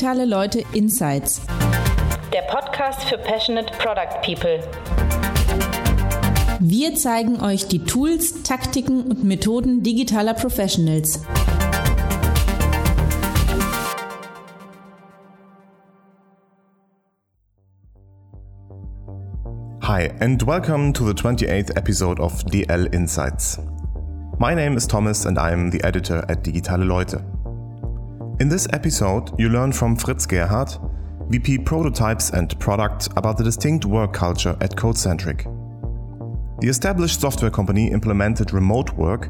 Digitale Leute Insights. Der Podcast für Passionate Product People. Wir zeigen euch die Tools, Taktiken und Methoden digitaler Professionals. Hi, and welcome to the 28th episode of DL Insights. My name is Thomas, and I'm the editor at Digitale Leute. In this episode, you learn from Fritz Gerhardt, VP Prototypes and Product, about the distinct work culture at Codecentric. The established software company implemented remote work,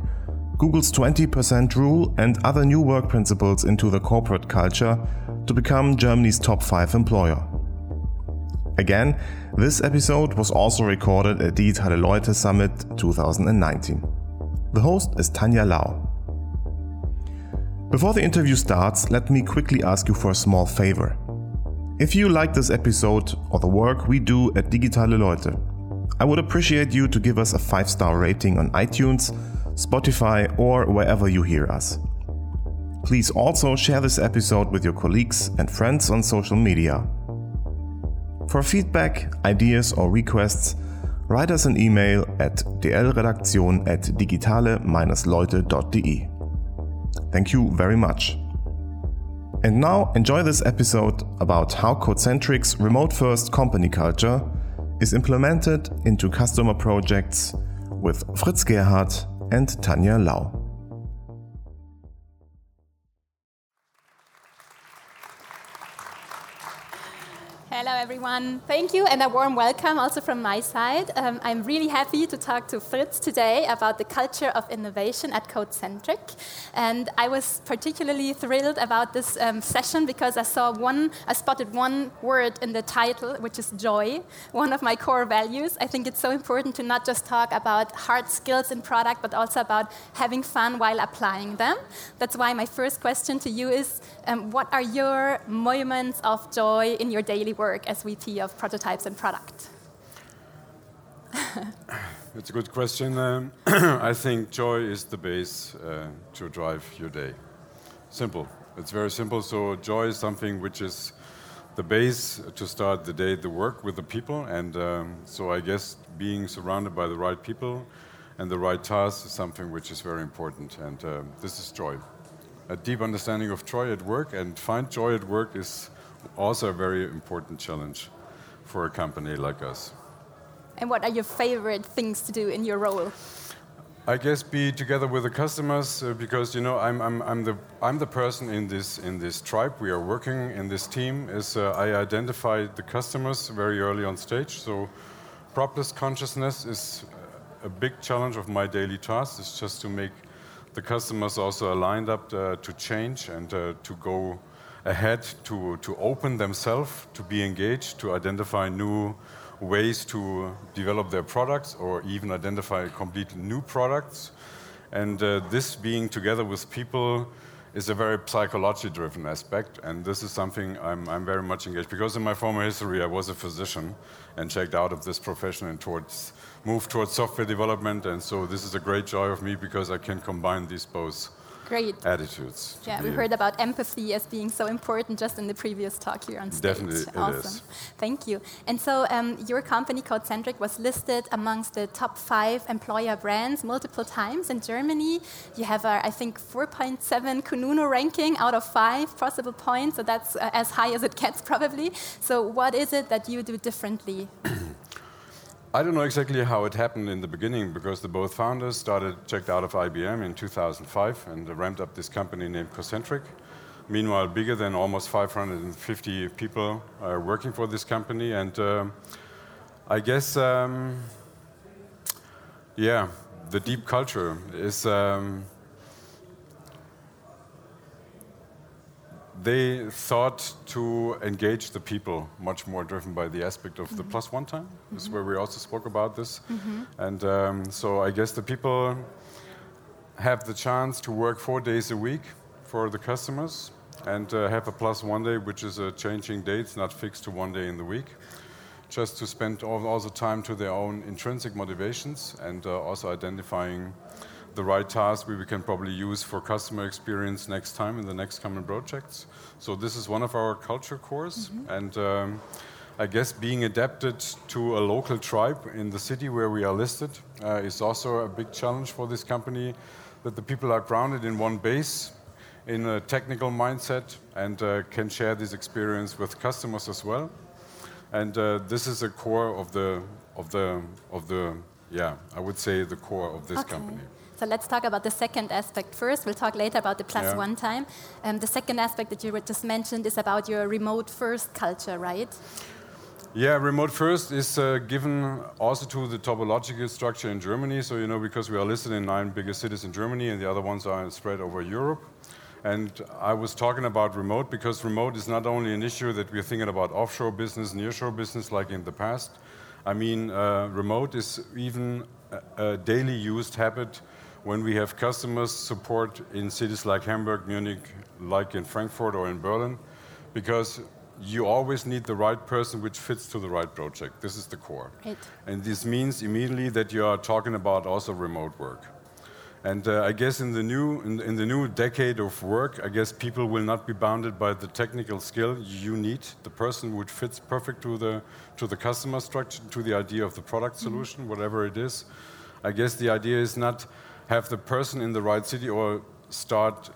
Google's 20% rule, and other new work principles into the corporate culture to become Germany's top 5 employer. Again, this episode was also recorded at the Digitale Leute Summit 2019. The host is Tanja Lau. Before the interview starts, let me quickly ask you for a small favor. If you like this episode or the work we do at Digitale Leute, I would appreciate you to give us a 5 star rating on iTunes, Spotify, or wherever you hear us. Please also share this episode with your colleagues and friends on social media. For feedback, ideas, or requests, write us an email at dlredaktion at digitale-leute.de. Thank you very much. And now enjoy this episode about how Codecentric's remote first company culture is implemented into customer projects with Fritz Gerhardt and Tanja Lau. Hello, everyone. Thank you, and a warm welcome also from my side. Um, I'm really happy to talk to Fritz today about the culture of innovation at Codecentric. And I was particularly thrilled about this um, session because I saw one, I spotted one word in the title, which is joy, one of my core values. I think it's so important to not just talk about hard skills in product, but also about having fun while applying them. That's why my first question to you is um, what are your moments of joy in your daily work? Work as VP of Prototypes and Product? it's a good question. Um, I think joy is the base uh, to drive your day. Simple. It's very simple. So joy is something which is the base to start the day, the work with the people. And um, so I guess being surrounded by the right people and the right tasks is something which is very important. And um, this is joy. A deep understanding of joy at work and find joy at work is also a very important challenge for a company like us. And what are your favorite things to do in your role? I guess be together with the customers uh, because you know I'm, I'm, I'm, the, I'm the person in this in this tribe. We are working in this team. Is uh, I identify the customers very early on stage. So process consciousness is a big challenge of my daily task. It's just to make the customers also aligned up uh, to change and uh, to go ahead to, to open themselves, to be engaged, to identify new ways to develop their products or even identify complete new products. And uh, this being together with people is a very psychology driven aspect. And this is something I'm, I'm very much engaged because in my former history, I was a physician and checked out of this profession and towards, moved towards software development. And so this is a great joy of me because I can combine these both great attitudes. Yeah, we heard about empathy as being so important just in the previous talk here on stage. Definitely, awesome. Thank you. And so, um, your company, Codecentric, was listed amongst the top five employer brands multiple times in Germany. You have, a, I think, 4.7 Kununu ranking out of five possible points. So that's uh, as high as it gets, probably. So, what is it that you do differently? I don't know exactly how it happened in the beginning because the both founders started checked out of IBM in 2005 and ramped up this company named Codecentric. Meanwhile, bigger than almost 550 people are working for this company, and uh, I guess, um, yeah, the deep culture is. Um, they thought to engage the people much more driven by the aspect of mm -hmm. the plus one time. Mm -hmm. This is where we also spoke about this. Mm -hmm. And um, so I guess the people have the chance to work four days a week for the customers and uh, have a plus one day, which is a changing date It's not fixed to one day in the week. Just to spend all, all the time to their own intrinsic motivations and uh, also identifying the right task we can probably use for customer experience next time in the next common projects. So this is one of our culture cores, mm-hmm. and um, I guess being adapted to a local tribe in the city where we are listed uh, is also a big challenge for this company. That the people are grounded in one base, in a technical mindset, and uh, can share this experience with customers as well. And uh, this is a core of the of the of the yeah I would say the core of this okay. company. So let's talk about the second aspect first. We'll talk later about the plus yeah. one time. Um, the second aspect that you just mentioned is about your remote first culture, right? Yeah, remote first is uh, given also to the topological structure in Germany. So, you know, because we are listed in nine biggest cities in Germany and the other ones are spread over Europe. And I was talking about remote because remote is not only an issue that we're thinking about offshore business, nearshore business like in the past. I mean, uh, remote is even a, a daily used habit when we have customers support in cities like Hamburg, Munich, like in Frankfurt or in Berlin, because you always need the right person which fits to the right project. This is the core. Right. And this means immediately that you are talking about also remote work. And uh, I guess in the new in, in, the new decade of work, I guess people will not be bounded by the technical skill you need. The person which fits perfect to the to the customer structure, to the idea of the product mm-hmm. solution, mm -hmm. whatever it is. I guess the idea is not have the person in the right city or start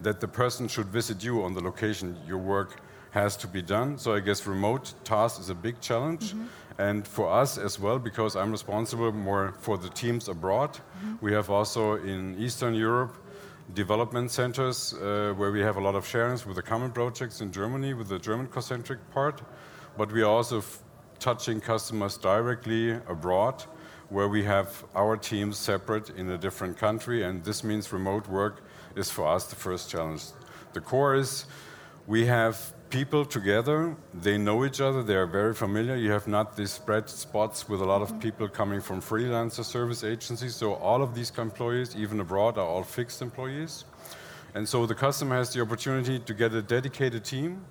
that the person should visit you on the location your work has to be done. So I guess remote task is a big challenge. Mm -hmm. And for us as well, because I'm responsible more for the teams abroad, mm -hmm. we have also in Eastern Europe development centers uh, where we have a lot of sharings with the common projects in Germany with the German Codecentric part. But we are also touching customers directly abroad where we have our teams separate in a different country, and this means remote work is for us the first challenge. The core is we have people together, they know each other, they are very familiar. You have not these spread spots with a lot of people coming from freelancer service agencies. So all of these employees, even abroad, are all fixed employees. And so the customer has the opportunity to get a dedicated team,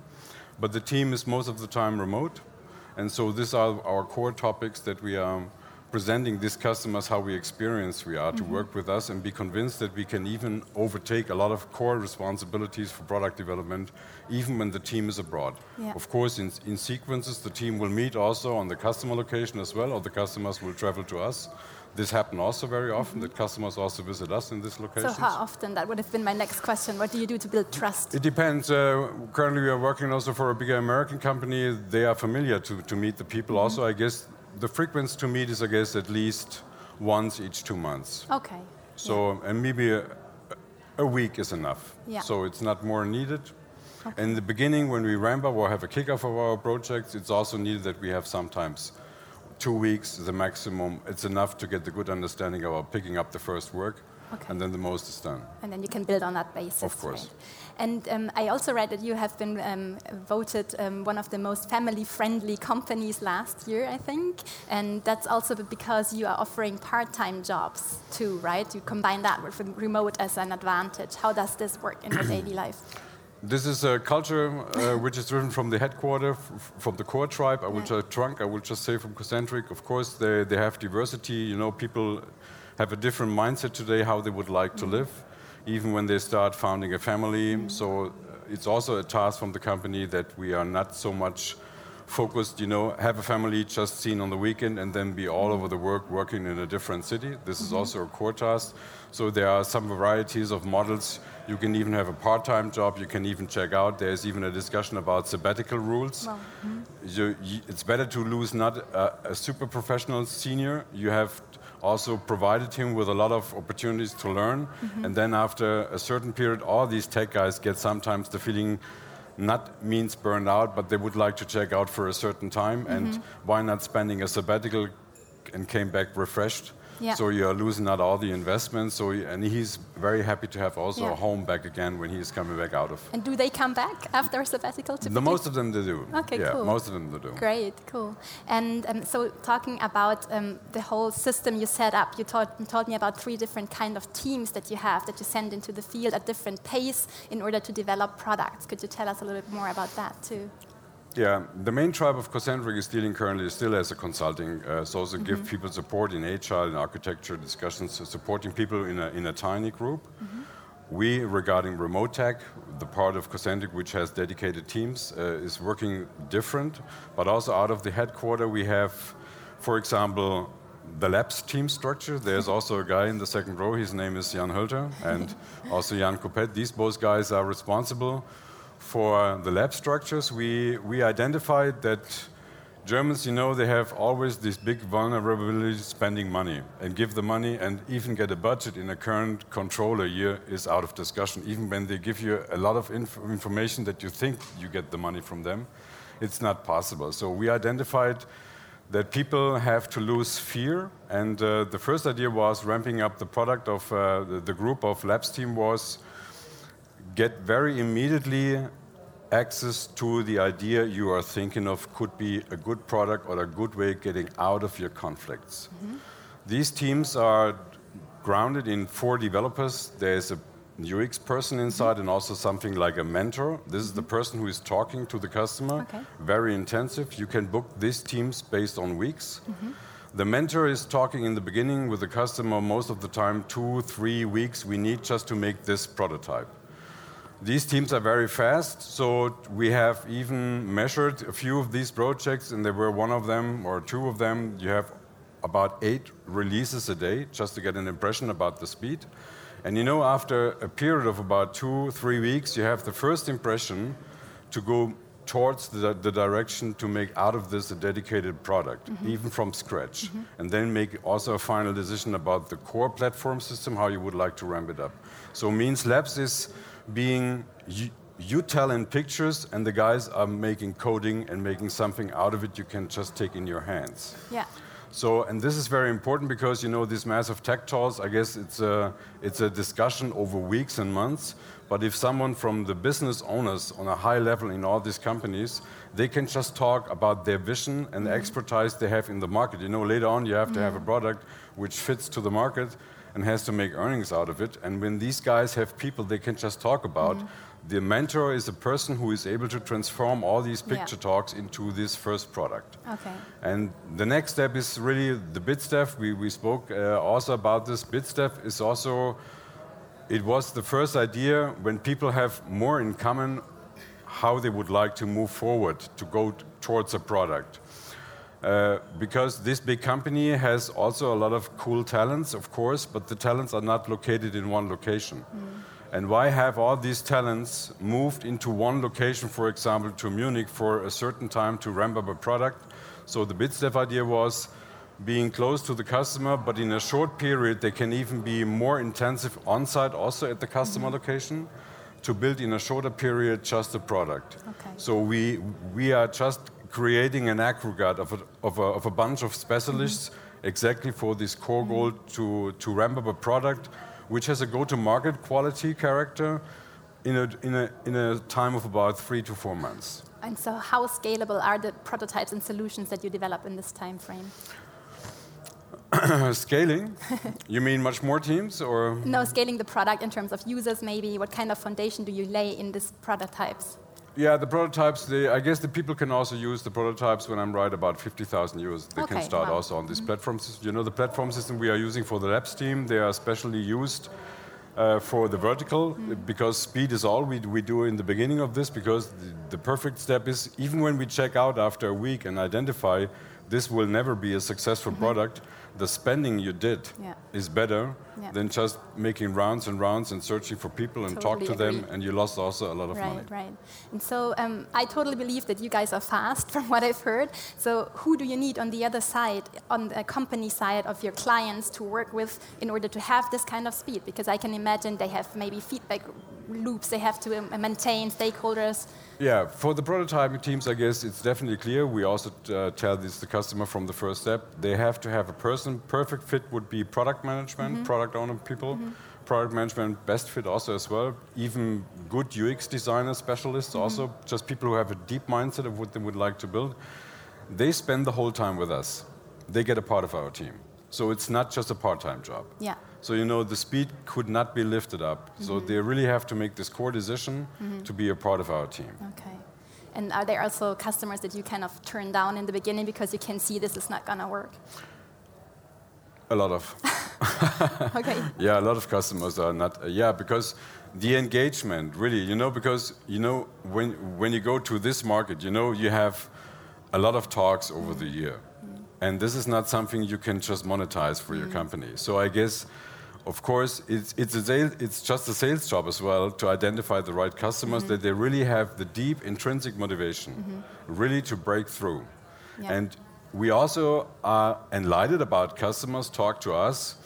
but the team is most of the time remote. And so these are our core topics that we are presenting these customers how we experience we are mm -hmm. to mm-hmm. work with us and be convinced that we can even overtake a lot of core responsibilities for product development even when the team is abroad. Yeah. Of course, in, in sequences, the team will meet also on the customer location as well, or the customers will travel to us. This happens also very often mm -hmm. that customers also visit us in this location. So, how often? That would have been my next question. What do you do to build trust? It depends. Uh, currently, we are working also for a bigger American company. They are familiar to, to meet the people. Mm -hmm. Also, I guess the frequency to meet is, I guess, at least once each two months. Okay. So, yeah. and maybe a, a, week is enough. Yeah. So it's not more needed. Okay. In the beginning, when we ramp up or have a kickoff of our projects, it's also needed that we have sometimes two weeks, the maximum. It's enough to get the good understanding about picking up the first work. Okay. And then the most is done. And then you can build on that basis. Of course. Right? And um, I also read that you have been um, voted um, one of the most family friendly companies last year, I think. And that's also because you are offering part time jobs too, right? You combine that with remote as an advantage. How does this work in your daily life? This is a culture uh, which is driven from the headquarters, from the core tribe. I will yeah. just trunk. I will just say from Codecentric. Of course, they, they have diversity. You know, people have a different mindset today how they would like to live even when they start founding a family. So uh, it's also a task from the company that we are not so much focused, you know, have a family just seen on the weekend and then be all over the work working in a different city. This is mm-hmm. also a core task. So there are some varieties of models. You can even have a part-time job. You can even check out. There's even a discussion about sabbatical rules. Well, mm-hmm. you, you, it's better to lose not a, a super professional senior. You have also provided him with a lot of opportunities to learn. Mm -hmm. And then after a certain period, all these tech guys get sometimes the feeling not means burned out, but they would like to check out for a certain time. Mm -hmm. And why not spending a sabbatical and came back refreshed? Yeah. So you are losing out all the investments. So and he's very happy to have also yeah. a home back again when he's coming back out of. And do they come back after a sabbatical? the most of them they do. Okay, yeah, cool. Most of them they do. Great, cool. And um, so talking about um, the whole system you set up, you told, you told me about three different kind of teams that you have that you send into the field at different pace in order to develop products. Could you tell us a little bit more about that too? Yeah, the main tribe of Codecentric is dealing currently still as a consulting, uh, so also give people support in HR and architecture discussions, uh, supporting people in a, in a tiny group. We, regarding remote tech, the part of Codecentric which has dedicated teams, uh, is working different, but also out of the headquarter we have, for example, the labs team structure. There's also a guy in the second row, his name is Jan Hölter, and also Jan Kopet. These both guys are responsible for the lab structures. We, we identified that Germans, you know, they have always this big vulnerability spending money and give the money and even get a budget in a current controller year is out of discussion. Even when they give you a lot of inf- information that you think you get the money from them, it's not possible. So we identified that people have to lose fear. And uh, the first idea was ramping up the product of uh, the, the group of labs team was get very immediately access to the idea you are thinking of could be a good product or a good way of getting out of your conflicts. Mm-hmm. These teams are grounded in four developers. There's a UX person inside mm-hmm. and also something like a mentor. This is the mm-hmm. person who is talking to the customer. Okay. Very intensive. You can book these teams based on weeks. The mentor is talking in the beginning with the customer most of the time, two, three weeks we need just to make this prototype. These teams are very fast, so we have even measured a few of these projects, and there were one of them or two of them. You have about eight releases a day just to get an impression about the speed. And you know, after a period of about two, three weeks, you have the first impression to go towards the, the direction to make out of this a dedicated product, mm-hmm. even from scratch. Mm-hmm. And then make also a final decision about the core platform system, how you would like to ramp it up. So Means Labs is being you, you tell in pictures, and the guys are making coding and making something out of it you can just take in your hands. Yeah. So, and this is very important because you know these massive tech talks. I guess it's a it's a discussion over weeks and months. But if someone from the business owners on a high level in all these companies, they can just talk about their vision and the mm-hmm. expertise they have in the market. You know, later on you have to have a product which fits to the market and has to make earnings out of it. And when these guys have people they can just talk about, the mentor is a person who is able to transform all these Yeah. picture talks into this first product. Okay. And the next step is really the BitStaff. We, we spoke uh, also about this. BitStaff is also, it was the first idea when people have more in common how they would like to move forward to go t- towards a product. Uh, because this big company has also a lot of cool talents, of course, but the talents are not located in one location. And why have all these talents moved into one location, for example, to Munich for a certain time to ramp up a product? So the BitStaff idea was being close to the customer, but in a short period, they can even be more intensive on site, also at the customer location, to build in a shorter period just a product. Okay. So we, we are just creating an aggregate of a, of a, of a bunch of specialists mm-hmm. exactly for this core mm-hmm. goal to, to ramp up a product which has a go-to-market quality character in a, in, a, in a time of about three to four months. And so, how scalable are the prototypes and solutions that you develop in this time frame? Scaling? you mean much more teams or? No, scaling the product in terms of users, maybe. What kind of foundation do you lay in these prototypes? Yeah, the prototypes, they, I guess the people can also use the prototypes when I'm right about 50,000 euros. They can start wow. also on this mm-hmm. platform system. You know, the platform system we are using for the labs team, they are specially used uh, for the vertical mm-hmm. because speed is all we, we do in the beginning of this because the, the perfect step is even when we check out after a week and identify this will never be a successful mm-hmm. product, the spending you did Yeah. is better Yeah. than just making rounds and rounds and searching for people and talk Totally to them and you lost also a lot of Right, money. right. And so um, I totally believe that you guys are fast from what I've heard. So who do you need on the other side, on the company side of your clients to work with in order to have this kind of speed? Because I can imagine they have maybe feedback loops they have to um, maintain, stakeholders. Yeah, for the prototyping teams, I guess it's definitely clear. We also uh, tell this the customer from the first step. They have to have a person. Perfect fit would be product management, mm-hmm. product owner people. Mm-hmm. Product management, best fit also as well. Even good UX designer specialists, mm-hmm. also just people who have a deep mindset of what they would like to build. They spend the whole time with us. They get a part of our team. So it's not just a part-time job. Yeah. So you know the speed could not be lifted up. So they really have to make this core decision to be a part of our team. Okay. And are there also customers that you kind of turn down in the beginning because you can see this is not going to work? A lot of. okay. Yeah, a lot of customers are not. Uh, yeah, because the engagement, really, you know, because you know when when you go to this market, you know, you have a lot of talks over the year, mm. and this is not something you can just monetize for your mm. company. So I guess. Of course, it's, it's, a sale, it's just a sales job as well to identify the right customers mm-hmm. that they really have the deep intrinsic motivation, mm-hmm. really to break through. Yeah. And we also are enlightened about customers talk to us.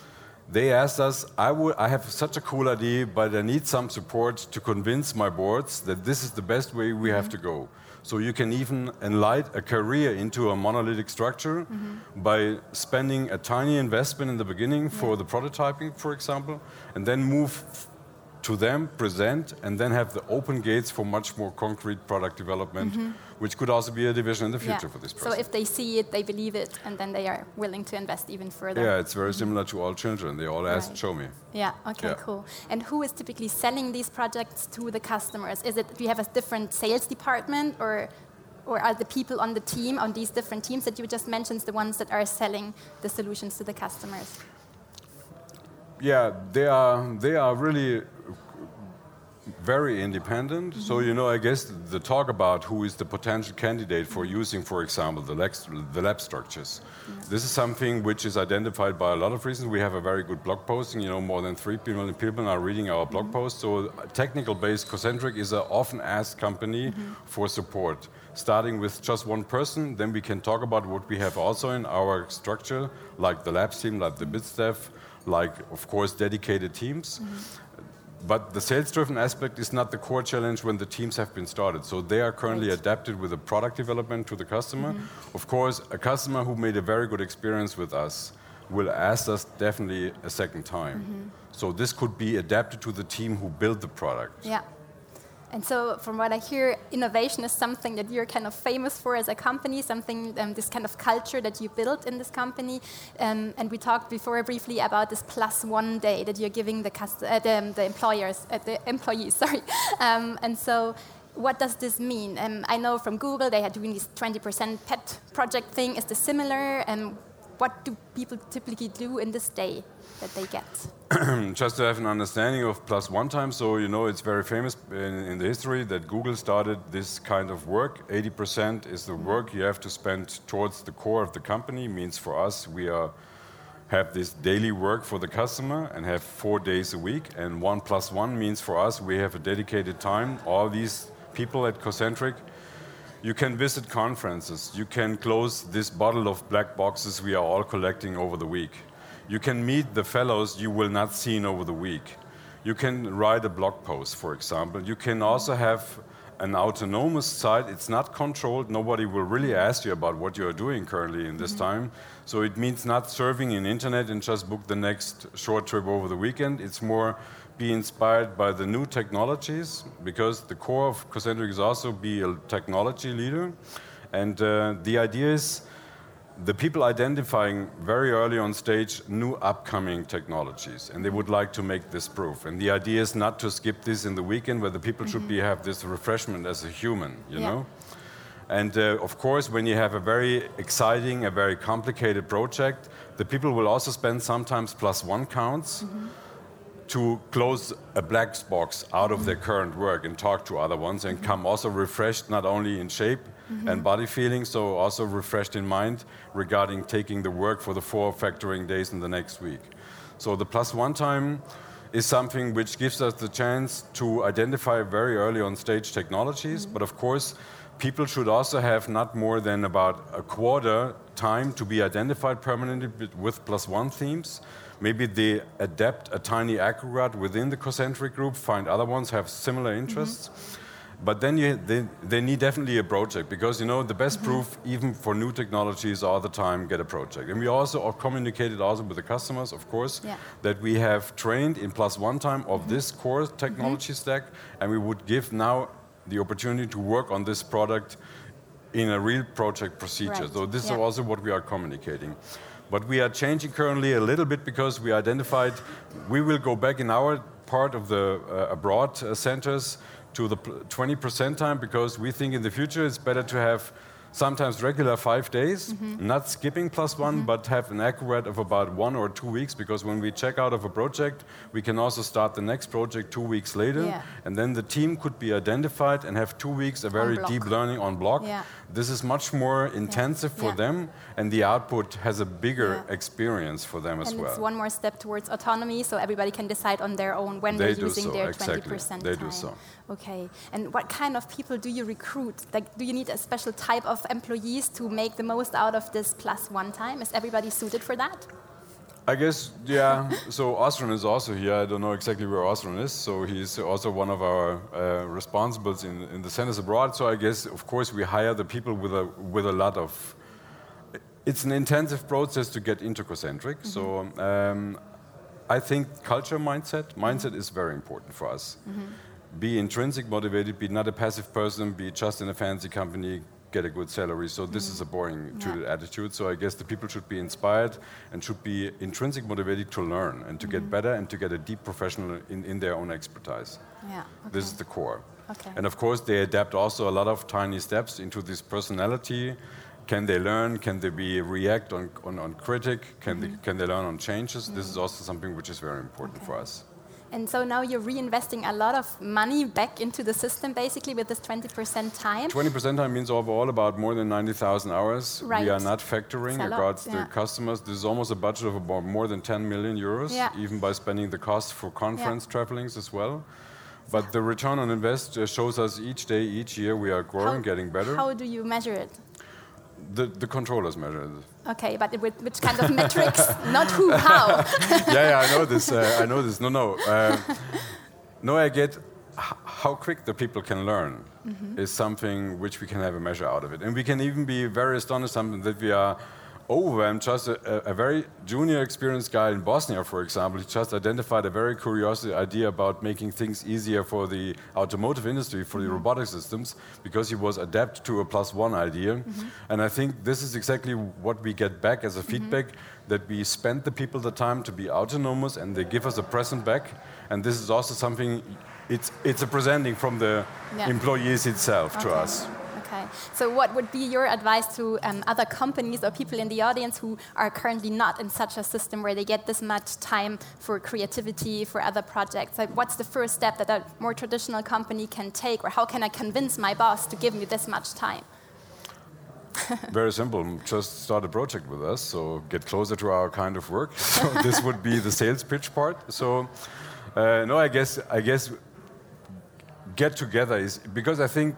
They asked us, I, would, I have such a cool idea, but I need some support to convince my boards that this is the best way we have to go. So you can even enlight a career into a monolithic structure mm-hmm. by spending a tiny investment in the beginning for the prototyping, for example, and then move to them, present, and then have the open gates for much more concrete product development, mm-hmm. which could also be a division in the future for this person. So if they see it, they believe it, and then they are willing to invest even further. yeah, it's very similar to all children. They all ask, Right. show me. Yeah. Okay. Yeah. Cool. And who is typically selling these projects to the customers? Is it do you have a different sales department, or or are the people on the team on these different teams that you just mentioned the ones that are selling the solutions to the customers? Yeah, they are, they are really very independent. So, you know, I guess the talk about who is the potential candidate for using, for example, the, lex, the lab structures. This is something which is identified by a lot of reasons. We have a very good blog posting. You know, more than three million people are reading our blog mm-hmm. post. So, uh, technical-based Codecentric is an often asked company mm-hmm. for support. Starting with just one person, then we can talk about what we have also in our structure, like the lab team, like the bid staff, like, of course, dedicated teams. Mm-hmm. But the sales driven aspect is not the core challenge when the teams have been started. So they are currently Right. adapted with the product development to the customer. Mm-hmm. Of course, a customer who made a very good experience with us will ask us definitely a second time. Mm-hmm. So this could be adapted to the team who built the product. Yeah. And so, from what I hear, innovation is something that you're kind of famous for as a company, something, um, this kind of culture that you built in this company. Um, and we talked before briefly about this plus one day that you're giving the, uh, the, the employers, uh, the employees, sorry. Um, and so, what does this mean? Um, I know from Google they are doing this 20% pet project thing. Is this similar? And what do people typically do in this day that they get? just to have an understanding of plus one time, so you know it's very famous in, in the history that Google started this kind of work. 80% is the work you have to spend towards the core of the company. Means for us, we are have this daily work for the customer and have four days a week. And one plus one means for us, we have a dedicated time. All these people at Codecentric you can visit conferences. You can close this bottle of black boxes we are all collecting over the week. You can meet the fellows you will not see in over the week. You can write a blog post, for example. You can also have an autonomous site. It's not controlled. Nobody will really ask you about what you are doing currently in this mm-hmm. time. So it means not surfing in internet and just book the next short trip over the weekend. It's more be inspired by the new technologies because the core of Codecentric is also be a technology leader. And uh, the idea is the people identifying very early on stage new upcoming technologies and they would like to make this proof. And the idea is not to skip this in the weekend where the people should be have this refreshment as a human you Yeah. know? And uh, of course when you have a very exciting a very complicated project the people will also spend sometimes plus one counts to close a black box out of their current work and talk to other ones and come also refreshed not only in shape and mm-hmm. body feeling so also refreshed in mind regarding taking the work for the four factoring days in the next week. So the plus one time is something which gives us the chance to identify very early on stage technologies mm-hmm. but of course people should also have not more than about a quarter time to be identified permanently with- with plus one themes Maybe they adapt a tiny aggregate within the Codecentric group, find other ones have similar interests. Mm-hmm. But then you, they, they need definitely a project because you know the best mm-hmm. proof, even for new technologies, all the time get a project. And we also are communicated also with the customers, of course, Yeah. that we have trained in plus one time of mm-hmm. this core technology stack, and we would give now the opportunity to work on this product in a real project procedure. Right. So this is also what we are communicating. But we are changing currently a little bit because we identified we will go back in our part of the uh, abroad uh, centers to the 20% time because we think in the future it's better to have sometimes regular five days, mm-hmm. not skipping plus one, mm-hmm. but have an accurate of about one or two weeks. Because when we check out of a project, we can also start the next project two weeks later, yeah. and then the team could be identified and have two weeks of very deep learning on block. Yeah. This is much more intensive yeah. for them, and the output has a bigger experience for them as and well. It's one more step towards autonomy, so everybody can decide on their own when they are using so, their exactly. 20% they time. do so. Okay, and what kind of people do you recruit? Like, do you need a special type of employees to make the most out of this plus one time? Is everybody suited for that? I guess, yeah. so Osron is also here. I don't know exactly where Osron is. So he's also one of our uh, responsibles in, in the centers abroad. So I guess, of course, we hire the people with a, with a lot of. It's an intensive process to get into Codecentric. Mm -hmm. So um, I think culture mindset, mindset is very important for us. Mm -hmm. Be intrinsic motivated, be not a passive person, be just in a fancy company, get a good salary. So this mm. is a boring yeah. attitude. So I guess the people should be inspired and should be intrinsic motivated to learn and to mm. get mm-hmm. better and to get a deep professional in, in their own expertise. Yeah. Okay. This is the core. Okay. And of course, they adapt also a lot of tiny steps into this personality. Can they learn? Can they be react on, on, on critic? Can, mm they, can they learn on changes? This is also something which is very important okay. for us. And so now you're reinvesting a lot of money back into the system, basically, with this 20% time. 20% time means overall about more than 90,000 hours. Right. We are not factoring regards yeah. the customers. This is almost a budget of about more than 10 million euros, yeah. even by spending the cost for conference yeah. travelings as well. But the return on invest uh, shows us each day, each year, we are growing, how, getting better. How do you measure it? The, the controllers measure it. Okay, but with which kind of metrics? Not who, how. yeah, yeah, I know this. Uh, I know this. No, no. Uh, no, I get how quick the people can learn mm -hmm. is something which we can have a measure out of it. And we can even be very astonished something that we are overwhelmed. Just a, a, very junior, experienced guy in Bosnia, for example, he just identified a very curious idea about making things easier for the automotive industry, for the mm -hmm. robotic systems, because he was adapt to a plus one idea. Mm -hmm. And I think this is exactly what we get back as a mm-hmm. feedback mm -hmm. that we spend the people the time to be autonomous and they give us a present back. And this is also something, it's, it's a presenting from the yeah. employees itself okay. to us. So, what would be your advice to um, other companies or people in the audience who are currently not in such a system where they get this much time for creativity, for other projects? Like, what's the first step that a more traditional company can take, or how can I convince my boss to give me this much time? Very simple. Just start a project with us. So get closer to our kind of work. So this would be the sales pitch part. So uh, no, I guess I guess get together is because I think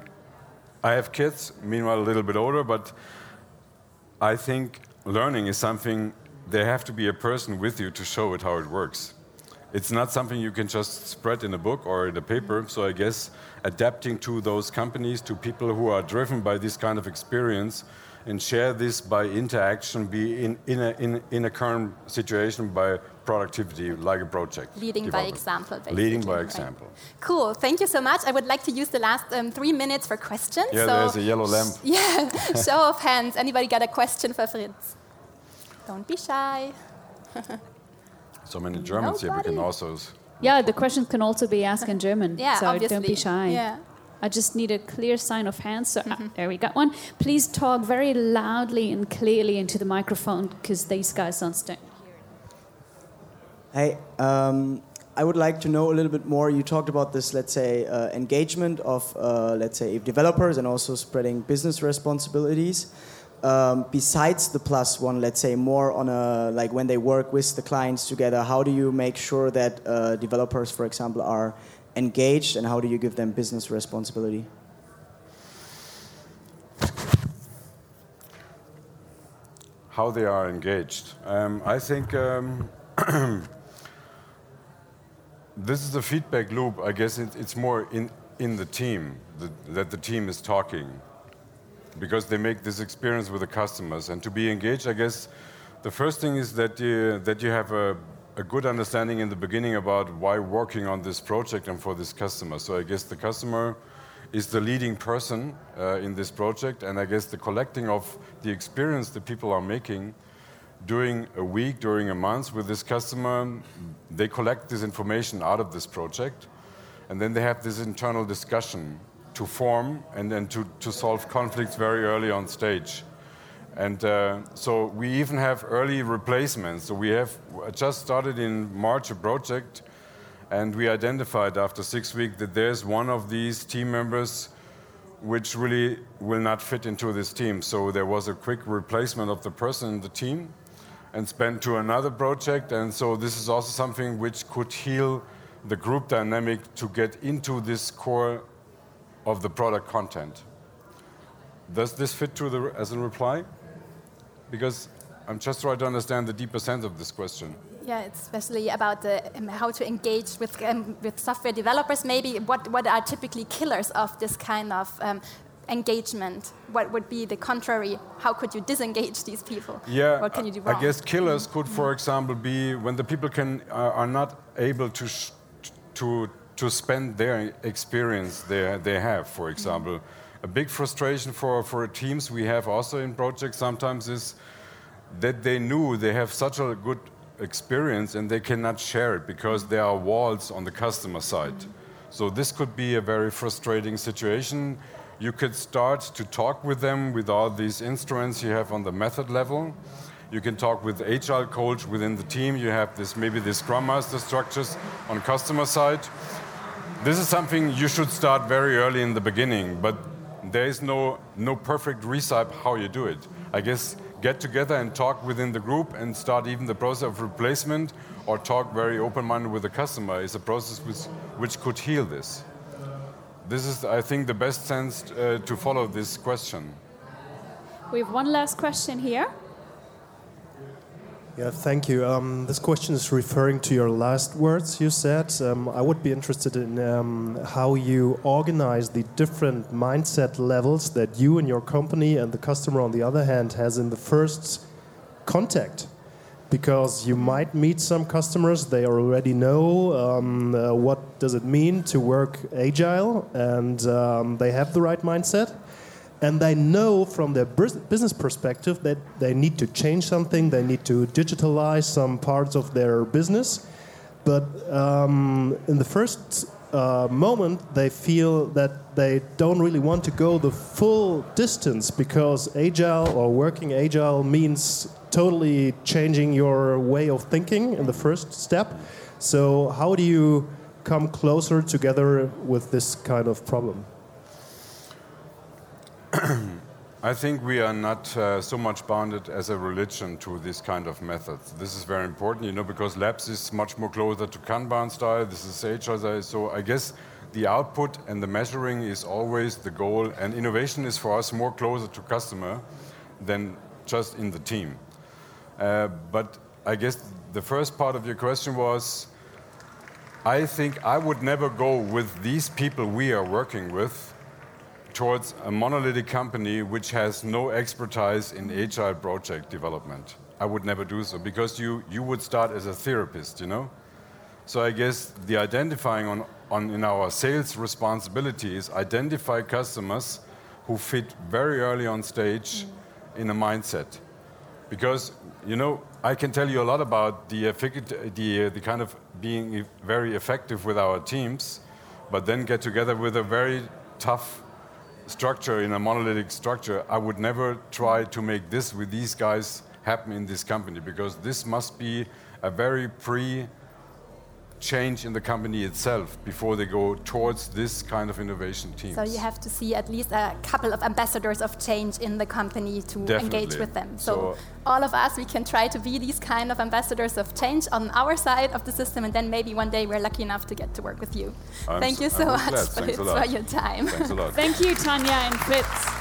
I have kids, meanwhile, a little bit older, but I think learning is something, there have to be a person with you to show it how it works. It's not something you can just spread in a book or in a paper. So I guess adapting to those companies, to people who are driven by this kind of experience, and share this by interaction, be in, in, a, in, in a current situation by productivity, like a project. Leading by example, basically. Leading by example. Right. Cool, thank you so much. I would like to use the last um, three minutes for questions. Yeah, so there's a yellow lamp. Yeah, show of hands. Anybody got a question for Fritz? Don't be shy. so many Germans Nobody. here, we can also... Yeah, the questions can also be asked in German. yeah, so obviously. don't be shy. Yeah. I just need a clear sign of hands. So mm -hmm. uh, there we got one. Please talk very loudly and clearly into the microphone because these guys don't stand Hey, um, I would like to know a little bit more. You talked about this, let's say, uh, engagement of, uh, let's say, developers and also spreading business responsibilities. Um, besides the plus one, let's say, more on a like when they work with the clients together, how do you make sure that uh, developers, for example, are engaged and how do you give them business responsibility? How they are engaged. Um, I think um, this is a feedback loop. I guess it, it's more in, in the team that, that the team is talking because they make this experience with the customers. And to be engaged, I guess the first thing is that you, that you have a a good understanding in the beginning about why working on this project and for this customer. So I guess the customer is the leading person uh, in this project, and I guess the collecting of the experience that people are making during a week, during a month with this customer, they collect this information out of this project. And then they have this internal discussion to form and then to, to solve conflicts very early on stage. And uh, so we even have early replacements. So we have just started in March a project, and we identified after six weeks that there's one of these team members which really will not fit into this team. So there was a quick replacement of the person in the team and spent to another project. And so this is also something which could heal the group dynamic to get into this core of the product content. Does this fit to the, as a reply? Because I'm just trying to understand the deeper sense of this question. Yeah, it's especially about the, um, how to engage with, um, with software developers. Maybe what, what are typically killers of this kind of um, engagement? What would be the contrary? How could you disengage these people? Yeah, what can you do wrong? I guess killers could, for example, be when the people can uh, are not able to to to spend their experience they they have. For example, a big frustration for for teams we have also in projects sometimes is that they knew they have such a good experience and they cannot share it because there are walls on the customer side. So this could be a very frustrating situation. You could start to talk with them with all these instruments you have on the method level. You can talk with HR coach within the team. You have this maybe the scrum master structures on customer side. This is something you should start very early in the beginning, but there is no no perfect recipe how you do it. I guess get together and talk within the group and start even the process of replacement or talk very open-minded with the customer is a process which, which could heal this. This is, I think, the best sense uh, to follow this question. We have one last question here. Yeah, thank you. Um, this question is referring to your last words you said. Um, I would be interested in um, how you organize the different mindset levels that you and your company and the customer, on the other hand, has in the first contact. Because you might meet some customers, they already know um, uh, what does it mean to work agile, and um, they have the right mindset and they know from their business perspective that they need to change something, they need to digitalize some parts of their business. But um, in the first uh, moment, they feel that they don't really want to go the full distance because agile or working agile means totally changing your way of thinking in the first step. So, how do you come closer together with this kind of problem? I think we are not uh, so much bounded as a religion to this kind of methods. This is very important, you know, because labs is much more closer to Kanban style. This is agile. So I guess the output and the measuring is always the goal, and innovation is for us more closer to customer than just in the team. Uh, but I guess the first part of your question was. I think I would never go with these people we are working with towards a monolithic company which has no expertise in agile project development. I would never do so because you, you would start as a therapist, you know? So I guess the identifying on, on in our sales responsibility is identify customers who fit very early on stage mm. in a mindset. Because, you know, I can tell you a lot about the, the, the kind of being very effective with our teams, but then get together with a very tough structure, in a monolithic structure, I would never try to make this with these guys happen in this company because this must be a very pre change in the company itself before they go towards this kind of innovation team. So you have to see at least a couple of ambassadors of change in the company to Definitely. engage with them. So, so, all of us, we can try to be these kind of ambassadors of change on our side of the system, and then maybe one day we're lucky enough to get to work with you. I'm Thank you so much for, for your time. Thanks a lot. Thank you, Tanja and Fritz.